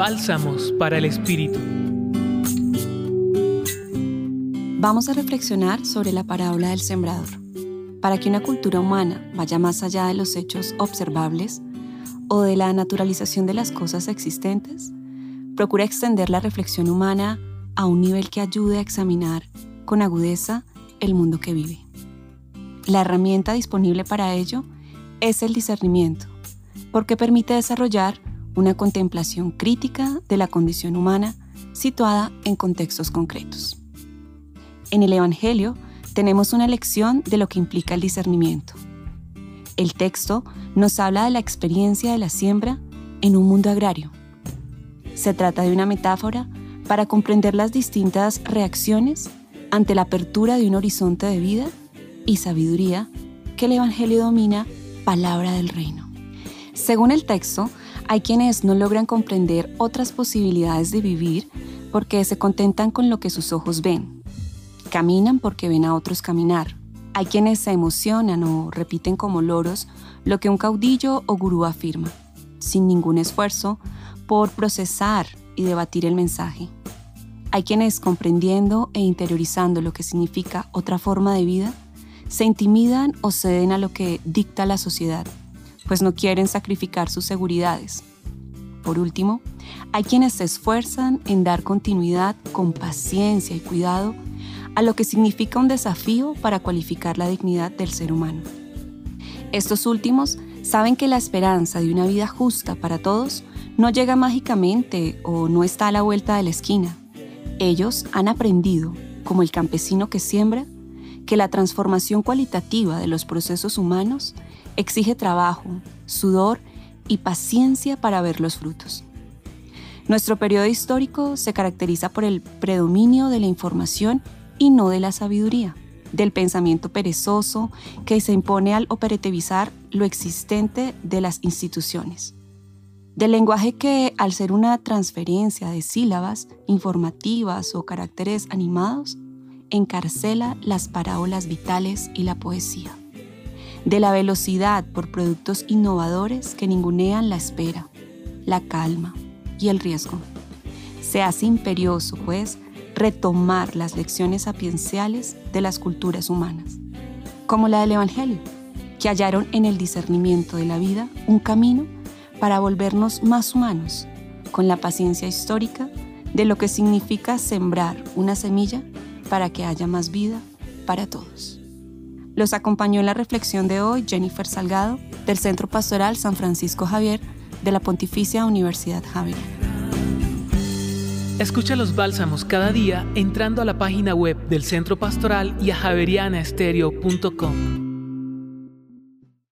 Bálsamos para el Espíritu. Vamos a reflexionar sobre la parábola del sembrador. Para que una cultura humana vaya más allá de los hechos observables o de la naturalización de las cosas existentes, procura extender la reflexión humana a un nivel que ayude a examinar con agudeza el mundo que vive. La herramienta disponible para ello es el discernimiento, porque permite desarrollar una contemplación crítica de la condición humana situada en contextos concretos. En el Evangelio tenemos una lección de lo que implica el discernimiento. El texto nos habla de la experiencia de la siembra en un mundo agrario. Se trata de una metáfora para comprender las distintas reacciones ante la apertura de un horizonte de vida y sabiduría que el Evangelio domina palabra del reino. Según el texto, hay quienes no logran comprender otras posibilidades de vivir porque se contentan con lo que sus ojos ven. Caminan porque ven a otros caminar. Hay quienes se emocionan o repiten como loros lo que un caudillo o gurú afirma, sin ningún esfuerzo por procesar y debatir el mensaje. Hay quienes comprendiendo e interiorizando lo que significa otra forma de vida, se intimidan o ceden a lo que dicta la sociedad, pues no quieren sacrificar sus seguridades. Por último, hay quienes se esfuerzan en dar continuidad con paciencia y cuidado a lo que significa un desafío para cualificar la dignidad del ser humano. Estos últimos saben que la esperanza de una vida justa para todos no llega mágicamente o no está a la vuelta de la esquina. Ellos han aprendido, como el campesino que siembra, que la transformación cualitativa de los procesos humanos exige trabajo, sudor y paciencia para ver los frutos. Nuestro periodo histórico se caracteriza por el predominio de la información y no de la sabiduría, del pensamiento perezoso que se impone al operativizar lo existente de las instituciones, del lenguaje que, al ser una transferencia de sílabas informativas o caracteres animados, encarcela las parábolas vitales y la poesía. De la velocidad por productos innovadores que ningunean la espera, la calma y el riesgo. Se hace imperioso, pues, retomar las lecciones sapienciales de las culturas humanas, como la del Evangelio, que hallaron en el discernimiento de la vida un camino para volvernos más humanos, con la paciencia histórica de lo que significa sembrar una semilla para que haya más vida para todos. Los acompañó en la reflexión de hoy Jennifer Salgado, del Centro Pastoral San Francisco Javier de la Pontificia Universidad Javeriana. Escucha los bálsamos cada día entrando a la página web del Centro Pastoral y a javerianaestereo.com.